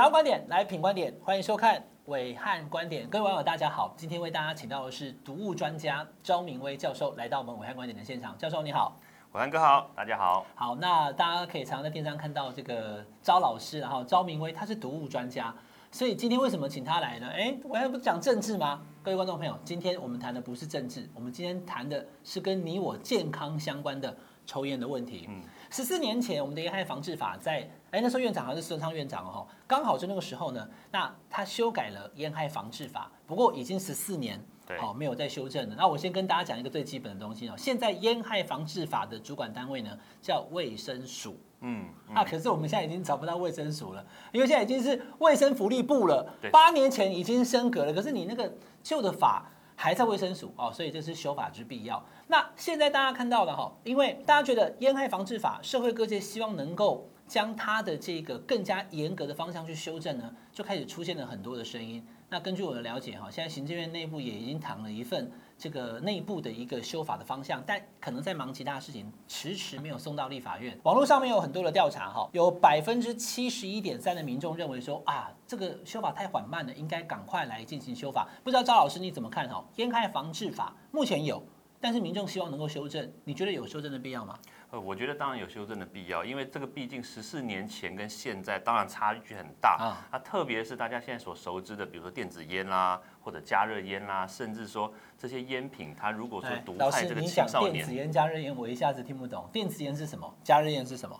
想要观点来品观点，欢迎收看伟汉观点。各位网友大家好，今天为大家请到的是毒物专家张明威教授来到我们伟汉观点的现场。教授你好，暐瀚哥好，大家好。好，那大家可以常常在电视上看到这个招老师，然后昭明威他是毒物专家，所以今天为什么请他来呢？哎，我还不是讲政治吗？各位观众朋友，今天我们谈的不是政治，我们今天谈的是跟你我健康相关的抽烟的问题。嗯。十四年前，我们的烟害防治法在哎，那时候院长好像是孙昌院长哦，刚好就那个时候呢，那他修改了烟害防治法，不过已经十四年，好没有再修正了。那我先跟大家讲一个最基本的东西哦，现在烟害防治法的主管单位呢叫卫生署，嗯，啊，可是我们现在已经找不到卫生署了，因为现在已经是卫生福利部了，八年前已经升格了，可是你那个旧的法。还在卫生署哦，所以这是修法之必要。那现在大家看到的哈，因为大家觉得烟害防治法，社会各界希望能够将它的这个更加严格的方向去修正呢，就开始出现了很多的声音。那根据我的了解哈，现在行政院内部也已经谈了一份。这个内部的一个修法的方向，但可能在忙其他事情，迟迟没有送到立法院。网络上面有很多的调查，哈，有百分之七十一点三的民众认为说啊，这个修法太缓慢了，应该赶快来进行修法。不知道赵老师你怎么看？哈，烟害防治法目前有，但是民众希望能够修正，你觉得有修正的必要吗？呃，我觉得当然有修正的必要，因为这个毕竟十四年前跟现在当然差距很大啊。啊特别是大家现在所熟知的，比如说电子烟啦，或者加热烟啦，甚至说这些烟品，它如果说毒害这个青少年，电子烟、加热烟，我一下子听不懂，电子烟是什么？加热烟是什么？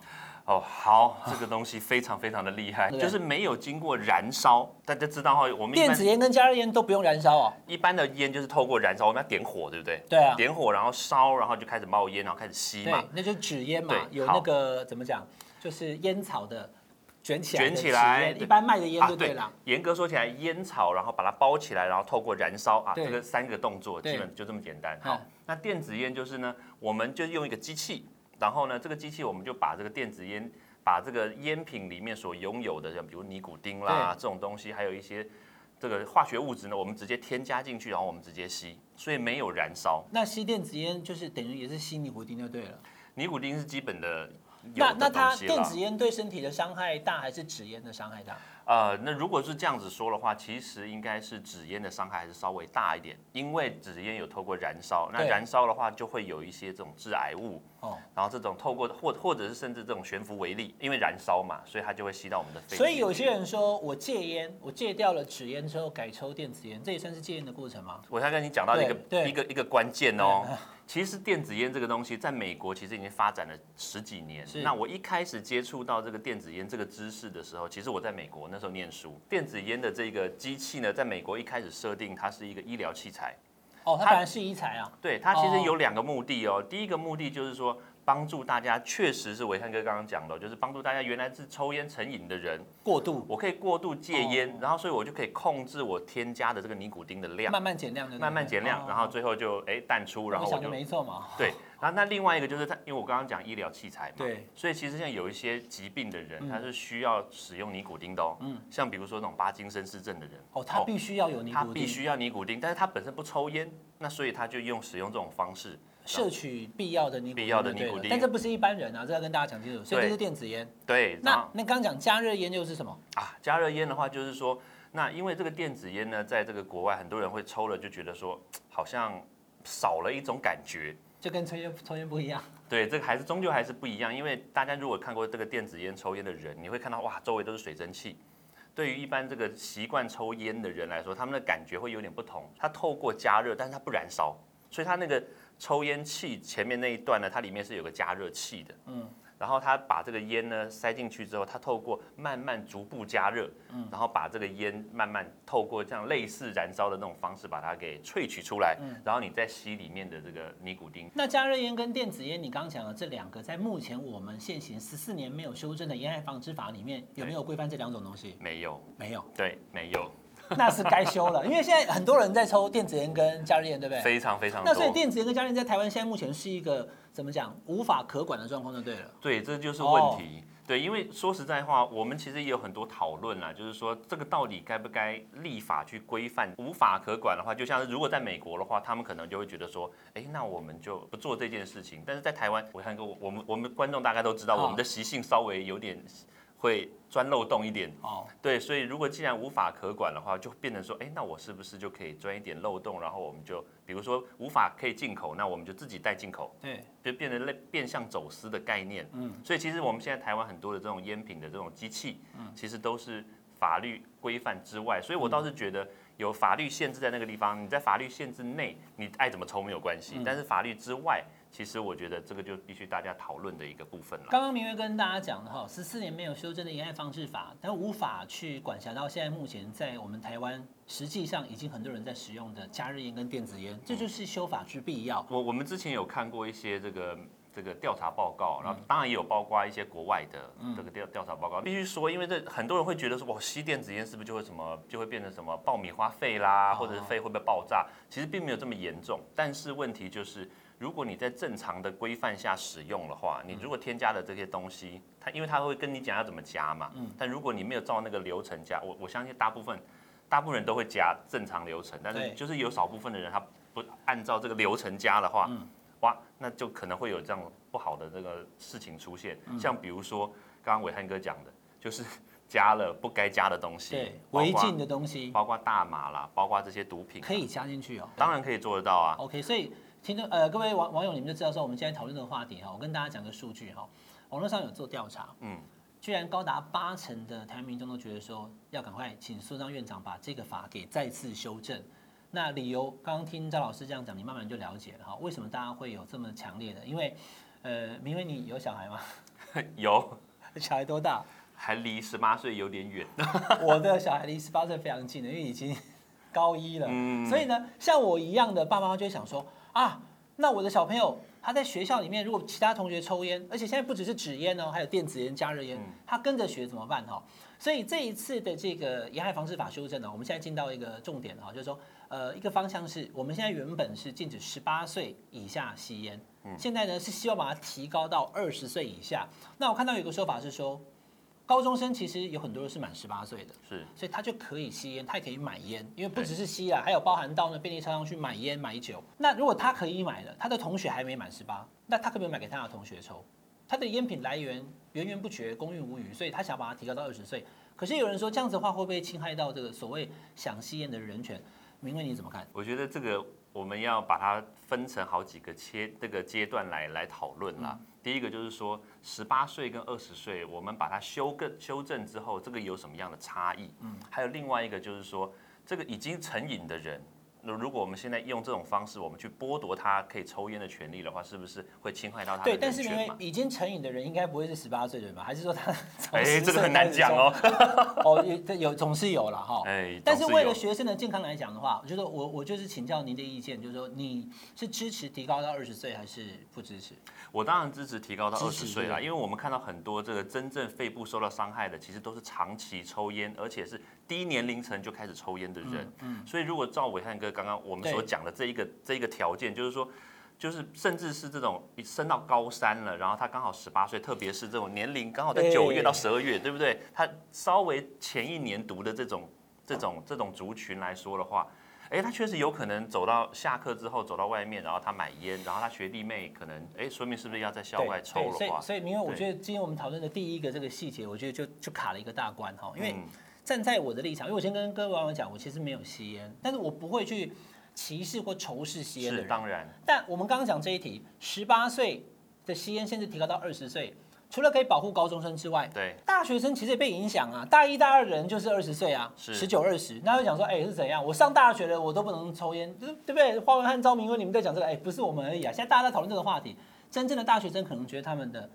哦，好，这个东西非常非常的厉害，就是没有经过燃烧。大家知道哈，我们电子烟跟加热烟都不用燃烧哦。一般的烟就是透过燃烧，我们要点火，对不对？对啊。点火，然后烧，然后就开始冒烟，然后开始吸嘛。对，那就是纸烟嘛，有那个怎么讲，就是烟草的卷起来。卷起来，一般卖的烟就对了。严格说起来，烟草，然后把它包起来，然后透过燃烧啊，这个三个动作基本就这么简单。好，那电子烟就是呢，我们就用一个机器，然后呢，这个机器我们就把这个电子烟。把这个烟品里面所拥有的，像比如尼古丁啦这种东西，还有一些这个化学物质呢，我们直接添加进去，然后我们直接吸，所以没有燃烧。那吸电子烟就是等于也是吸尼古丁就对了。尼古丁是基本的。那那它电子烟对身体的伤害大还是纸烟的伤害大？呃，那如果是这样子说的话，其实应该是纸烟的伤害还是稍微大一点，因为纸烟有透过燃烧，那燃烧的话就会有一些这种致癌物哦，然后这种透过或或者是甚至这种悬浮微粒，因为燃烧嘛，所以它就会吸到我们的肺。所以有些人说我戒烟，我戒掉了纸烟之后改抽电子烟，这也算是戒烟的过程吗？我才跟你讲到一个一个一个关键哦。其实电子烟这个东西，在美国其实已经发展了十几年。那我一开始接触到这个电子烟这个知识的时候，其实我在美国那时候念书。电子烟的这个机器呢，在美国一开始设定它是一个医疗器材。哦，它本来是医材啊。对，它其实有两个目的哦。第一个目的就是说。帮助大家确实是伟汉哥刚刚讲的，就是帮助大家原来是抽烟成瘾的人过度，我可以过度戒烟，然后所以我就可以控制我添加的这个尼古丁的量，慢慢减量，慢慢减量，然后最后就哎淡出，然后我就没错嘛。对，然后那另外一个就是他，因为我刚刚讲医疗器材嘛，对，所以其实像有一些疾病的人，他是需要使用尼古丁的哦，嗯，像比如说那种巴金森氏症的人，哦，他必须要有尼古丁，他必须要尼古丁，但是他本身不抽烟，那所以他就用使用这种方式。摄取必要的尼古丁，必要的尼古丁，但这不是一般人啊，这要跟大家讲清楚。所以这是电子烟。对，那那刚刚讲加热烟又是什么啊？加热烟的话，就是说，那因为这个电子烟呢，在这个国外很多人会抽了，就觉得说好像少了一种感觉，就跟抽烟抽烟不一样。对，这个还是终究还是不一样，因为大家如果看过这个电子烟抽烟的人，你会看到哇，周围都是水蒸气。对于一般这个习惯抽烟的人来说，他们的感觉会有点不同。它透过加热，但是它不燃烧，所以它那个。抽烟器前面那一段呢，它里面是有个加热器的，嗯，然后他把这个烟呢塞进去之后，他透过慢慢逐步加热，嗯，然后把这个烟慢慢透过这样类似燃烧的那种方式把它给萃取出来，嗯，然后你再吸里面的这个尼古丁。那加热烟跟电子烟，你刚刚讲的这两个，在目前我们现行十四年没有修正的烟害防治法里面，有没有规范这两种东西？没有，没有，对，没有。那是该修了，因为现在很多人在抽电子烟跟加热烟，对不对？非常非常。那所以电子烟跟加热烟在台湾现在目前是一个怎么讲无法可管的状况，就对了。对，这就是问题。对，因为说实在话，我们其实也有很多讨论啦，就是说这个到底该不该立法去规范？无法可管的话，就像是如果在美国的话，他们可能就会觉得说，哎，那我们就不做这件事情。但是在台湾，我看过我们我们观众大概都知道，我们的习性稍微有点。会钻漏洞一点哦。对，所以如果既然无法可管的话，就变成说，哎，那我是不是就可以钻一点漏洞，然后我们就比如说无法可以进口，那我们就自己带进口，对，就变成类变相走私的概念。嗯，所以其实我们现在台湾很多的这种烟品的这种机器，嗯，其实都是法律规范之外，所以我倒是觉得。有法律限制在那个地方，你在法律限制内，你爱怎么抽没有关系。嗯、但是法律之外，其实我觉得这个就必须大家讨论的一个部分了。刚刚明月跟大家讲的哈，十四年没有修正的烟害防治法，但无法去管辖到现在目前在我们台湾实际上已经很多人在使用的加热烟跟电子烟，这就是修法之必要。我我们之前有看过一些这个。这个调查报告，然后当然也有包括一些国外的这个调调查报告。必须说，因为这很多人会觉得说，哇，吸电子烟是不是就会什么，就会变成什么爆米花肺啦，或者是肺会不会爆炸？其实并没有这么严重。但是问题就是，如果你在正常的规范下使用的话，你如果添加了这些东西，它因为它会跟你讲要怎么加嘛。但如果你没有照那个流程加，我我相信大部分大部分人都会加正常流程，但是就是有少部分的人他不按照这个流程加的话。哇，那就可能会有这样不好的这个事情出现，像比如说刚刚伟汉哥讲的，就是加了不该加的东西，对，违禁的东西，包括大麻啦，包括这些毒品，可以加进去哦，当然可以做得到啊。OK，所以听众呃各位网网友，你们就知道说我们今天讨论这个话题哈，我跟大家讲个数据哈，网络上有做调查，嗯，居然高达八成的台湾民众都觉得说要赶快请苏章院长把这个法给再次修正。那理由刚刚听赵老师这样讲，你慢慢就了解了哈。为什么大家会有这么强烈的？因为，呃，明威你有小孩吗？有。小孩多大？还离十八岁有点远。我的小孩离十八岁非常近的，因为已经高一了。嗯。所以呢，像我一样的爸妈就会想说啊，那我的小朋友他在学校里面，如果其他同学抽烟，而且现在不只是纸烟哦，还有电子烟、加热烟，他跟着学怎么办哈？所以这一次的这个烟害防治法修正呢，我们现在进到一个重点哈，就是说。呃，一个方向是我们现在原本是禁止十八岁以下吸烟，现在呢是希望把它提高到二十岁以下。那我看到有个说法是说，高中生其实有很多人是满十八岁的，是，所以他就可以吸烟，他也可以买烟，因为不只是吸啊，还有包含到呢便利商店去买烟买酒。那如果他可以买了，他的同学还没满十八，那他可不可以买给他的同学抽？他的烟品来源源源不绝，公允无余，所以他想把它提高到二十岁。可是有人说这样子的话会不会侵害到这个所谓想吸烟的人权？明威你怎么看？我觉得这个我们要把它分成好几个切这个阶段来来讨论啦。嗯、第一个就是说，十八岁跟二十岁，我们把它修更修正之后，这个有什么样的差异？嗯，还有另外一个就是说，这个已经成瘾的人。那如果我们现在用这种方式，我们去剥夺他可以抽烟的权利的话，是不是会侵害到他的？对，但是因为已经成瘾的人应该不会是十八岁的人吧？还是说他？哎、欸，这个很难讲哦。哦，有有总是有了哈。哎，但是为了学生的健康来讲的话，我觉得我我就是请教您的意见，就是说你是支持提高到二十岁，还是不支持？我当然支持提高到二十岁啦，因为我们看到很多这个真正肺部受到伤害的，其实都是长期抽烟，而且是低年龄层就开始抽烟的人。嗯，嗯，所以如果照伟汉哥刚刚我们所讲的这一个这一个条件，就是说，就是甚至是这种升到高三了，然后他刚好十八岁，特别是这种年龄刚好在九月到十二月，对不对？他稍微前一年读的这种这种这种族群来说的话。哎，他确实有可能走到下课之后走到外面，然后他买烟，然后他学弟妹可能，哎，说明是不是要在校外抽的话？所以，所以，因为，我觉得今天我们讨论的第一个这个细节，我觉得就就卡了一个大关哈。因为站在我的立场，因为我先跟各位网友讲，我其实没有吸烟，但是我不会去歧视或仇视吸烟的人。是当然。但我们刚刚讲这一题，十八岁的吸烟限制提高到二十岁。除了可以保护高中生之外，对大学生其实也被影响啊。大一、大二的人就是二十岁啊，十九、二十，那就讲说，哎、欸，是怎样？我上大学了，我都不能抽烟，对不对？花文和赵明威，你们在讲这个，哎、欸，不是我们而已啊。现在大家在讨论这个话题，真正的大学生可能觉得他们的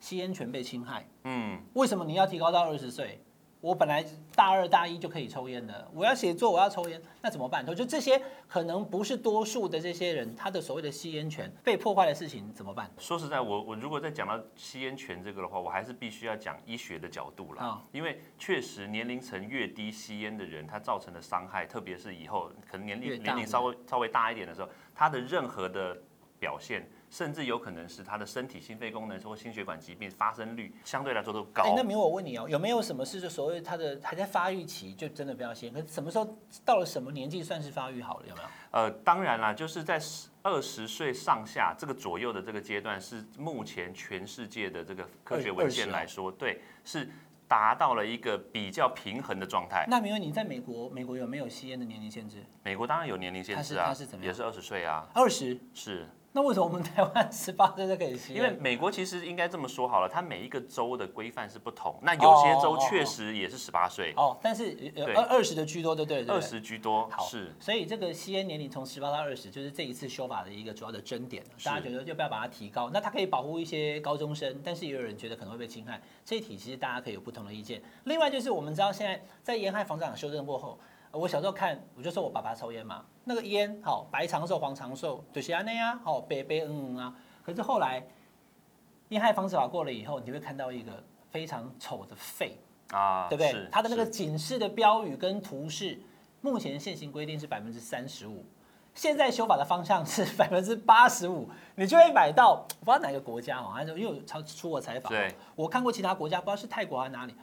吸烟权被侵害。嗯，为什么你要提高到二十岁？我本来大二大一就可以抽烟的，我要写作，我要抽烟，那怎么办？就这些可能不是多数的这些人，他的所谓的吸烟权被破坏的事情怎么办？说实在，我我如果再讲到吸烟权这个的话，我还是必须要讲医学的角度啦，哦、因为确实年龄层越低，吸烟的人他造成的伤害，特别是以后可能年龄年龄稍微稍微大一点的时候，他的任何的表现。甚至有可能是他的身体心肺功能或心血管疾病发生率相对来说都高。哎，那明我问你哦，有没有什么事就所谓他的还在发育期就真的不要吸？可是什么时候到了什么年纪算是发育好了？有没有？呃，当然啦，就是在二十岁上下这个左右的这个阶段，是目前全世界的这个科学文献来说，对，是达到了一个比较平衡的状态。那明威，你在美国，美国有没有吸烟的年龄限制？美国当然有年龄限制啊，它是怎么样？也是二十岁啊，二十是。那为什么我们台湾十八岁就可以吸？因为美国其实应该这么说好了，它每一个州的规范是不同。那有些州确实也是十八岁哦，但是二二十的居多，对对对，二十居多。好，是。所以这个吸烟年龄从十八到二十，就是这一次修法的一个主要的争点。大家觉得要不要把它提高？那它可以保护一些高中生，但是也有人觉得可能会被侵害。这一题其实大家可以有不同的意见。另外就是我们知道现在在沿海防治法修正过后。我小时候看，我就说我爸爸抽烟嘛，那个烟好白长寿黄长寿就是安那啊，好白白嗯嗯啊。可是后来烟害防治法过了以后，你会看到一个非常丑的肺啊，对不对？它的那个警示的标语跟图示，目前现行规定是百分之三十五，现在修法的方向是百分之八十五，你就会买到我不知道哪个国家哦，还是因为超出过采访，对，我看过其他国家，不知道是泰国还是哪里，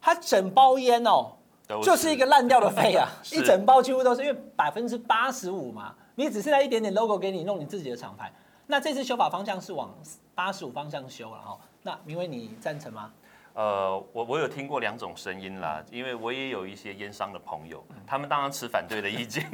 它整包烟哦。就是一个烂掉的废啊，一整包几乎都是，因为百分之八十五嘛，你只剩下一点点 logo 给你弄你自己的厂牌。那这次修法方向是往八十五方向修了哈。那明威你赞成吗？呃，我我有听过两种声音啦，因为我也有一些烟商的朋友，他们当然持反对的意见。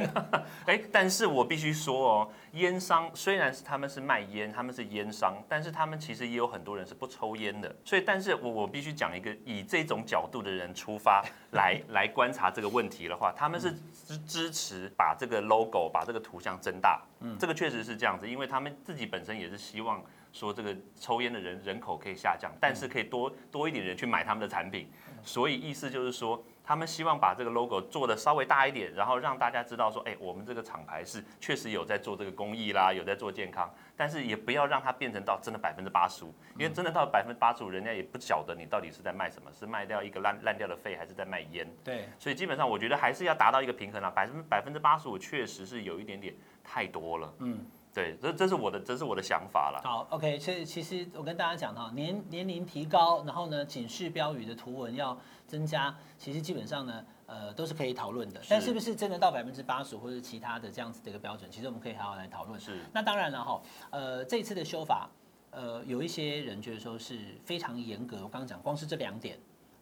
哎，但是我必须说哦，烟商虽然是他们是卖烟，他们是烟商，但是他们其实也有很多人是不抽烟的。所以，但是我我必须讲一个以这种角度的人出发 来来观察这个问题的话，他们是支支持把这个 logo 把这个图像增大。嗯，这个确实是这样子，因为他们自己本身也是希望。说这个抽烟的人人口可以下降，但是可以多多一点人去买他们的产品，所以意思就是说，他们希望把这个 logo 做的稍微大一点，然后让大家知道说，哎，我们这个厂牌是确实有在做这个公益啦，有在做健康，但是也不要让它变成到真的百分之八十五，因为真的到百分之八十五，人家也不晓得你到底是在卖什么，是卖掉一个烂烂掉的肺，还是在卖烟。对，所以基本上我觉得还是要达到一个平衡啊，百分百分之八十五确实是有一点点太多了。嗯。对，这这是我的，这是我的想法了。好，OK，所以其实我跟大家讲哈，年年龄提高，然后呢，警示标语的图文要增加，其实基本上呢，呃，都是可以讨论的。但是不是真的到百分之八十或者其他的这样子的一个标准，其实我们可以好好来讨论。是。那当然了哈，呃，这次的修法，呃，有一些人觉得说是非常严格。我刚刚讲，光是这两点，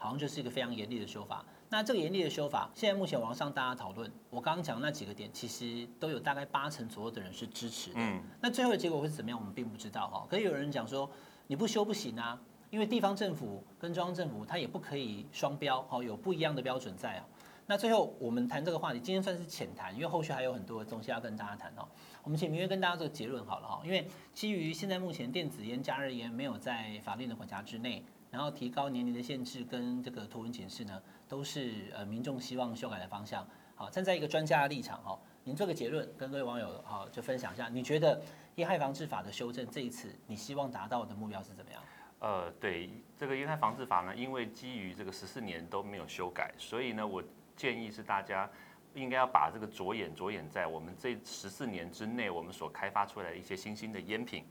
好像就是一个非常严厉的修法。那这个严厉的修法，现在目前网上大家讨论，我刚刚讲的那几个点，其实都有大概八成左右的人是支持的。嗯。那最后的结果会是怎么样，我们并不知道哈。可是有人讲说，你不修不行啊，因为地方政府跟中央政府它也不可以双标，哦，有不一样的标准在哦。那最后我们谈这个话题，今天算是浅谈，因为后续还有很多的东西要跟大家谈哦。我们请明月跟大家做结论好了哈，因为基于现在目前电子烟、加热烟没有在法令的管辖之内，然后提高年龄的限制跟这个图文警示呢。都是呃民众希望修改的方向。好，站在一个专家的立场哈，您做个结论，跟各位网友好就分享一下，你觉得烟害防治法的修正这一次你希望达到的目标是怎么样？呃，对这个烟害防治法呢，因为基于这个十四年都没有修改，所以呢，我建议是大家应该要把这个着眼着眼在我们这十四年之内我们所开发出来的一些新兴的烟品。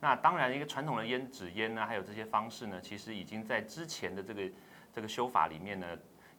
那当然，一个传统的烟纸烟呢，还有这些方式呢，其实已经在之前的这个这个修法里面呢。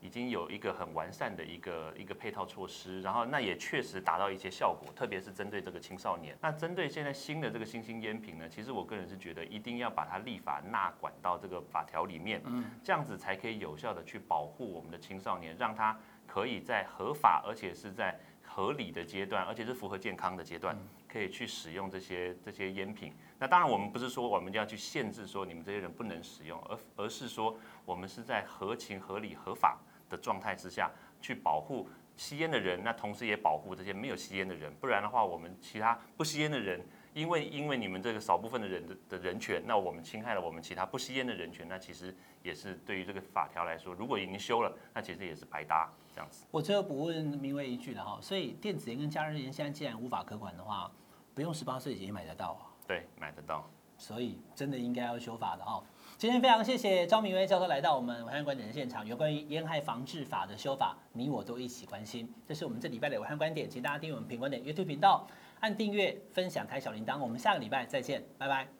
已经有一个很完善的一个一个配套措施，然后那也确实达到一些效果，特别是针对这个青少年。那针对现在新的这个新兴烟品呢，其实我个人是觉得一定要把它立法纳管到这个法条里面，嗯，这样子才可以有效的去保护我们的青少年，让他可以在合法而且是在合理的阶段，而且是符合健康的阶段，可以去使用这些这些烟品。那当然，我们不是说我们就要去限制说你们这些人不能使用，而而是说我们是在合情合理合法。的状态之下去保护吸烟的人，那同时也保护这些没有吸烟的人。不然的话，我们其他不吸烟的人，因为因为你们这个少部分的人的的人权，那我们侵害了我们其他不吸烟的人权，那其实也是对于这个法条来说，如果已经修了，那其实也是白搭这样子。我最后补问明威一句了哈，所以电子烟跟加热烟现在既然无法可管的话，不用十八岁也买得到啊？对，买得到。所以真的应该要修法的哈。今天非常谢谢张明威教授来到我们武汉观点的现场，有关于烟害防治法的修法，你我都一起关心。这是我们这礼拜的武汉观点，请大家订阅我们品观点 YouTube 频道，按订阅、分享、开小铃铛。我们下个礼拜再见，拜拜。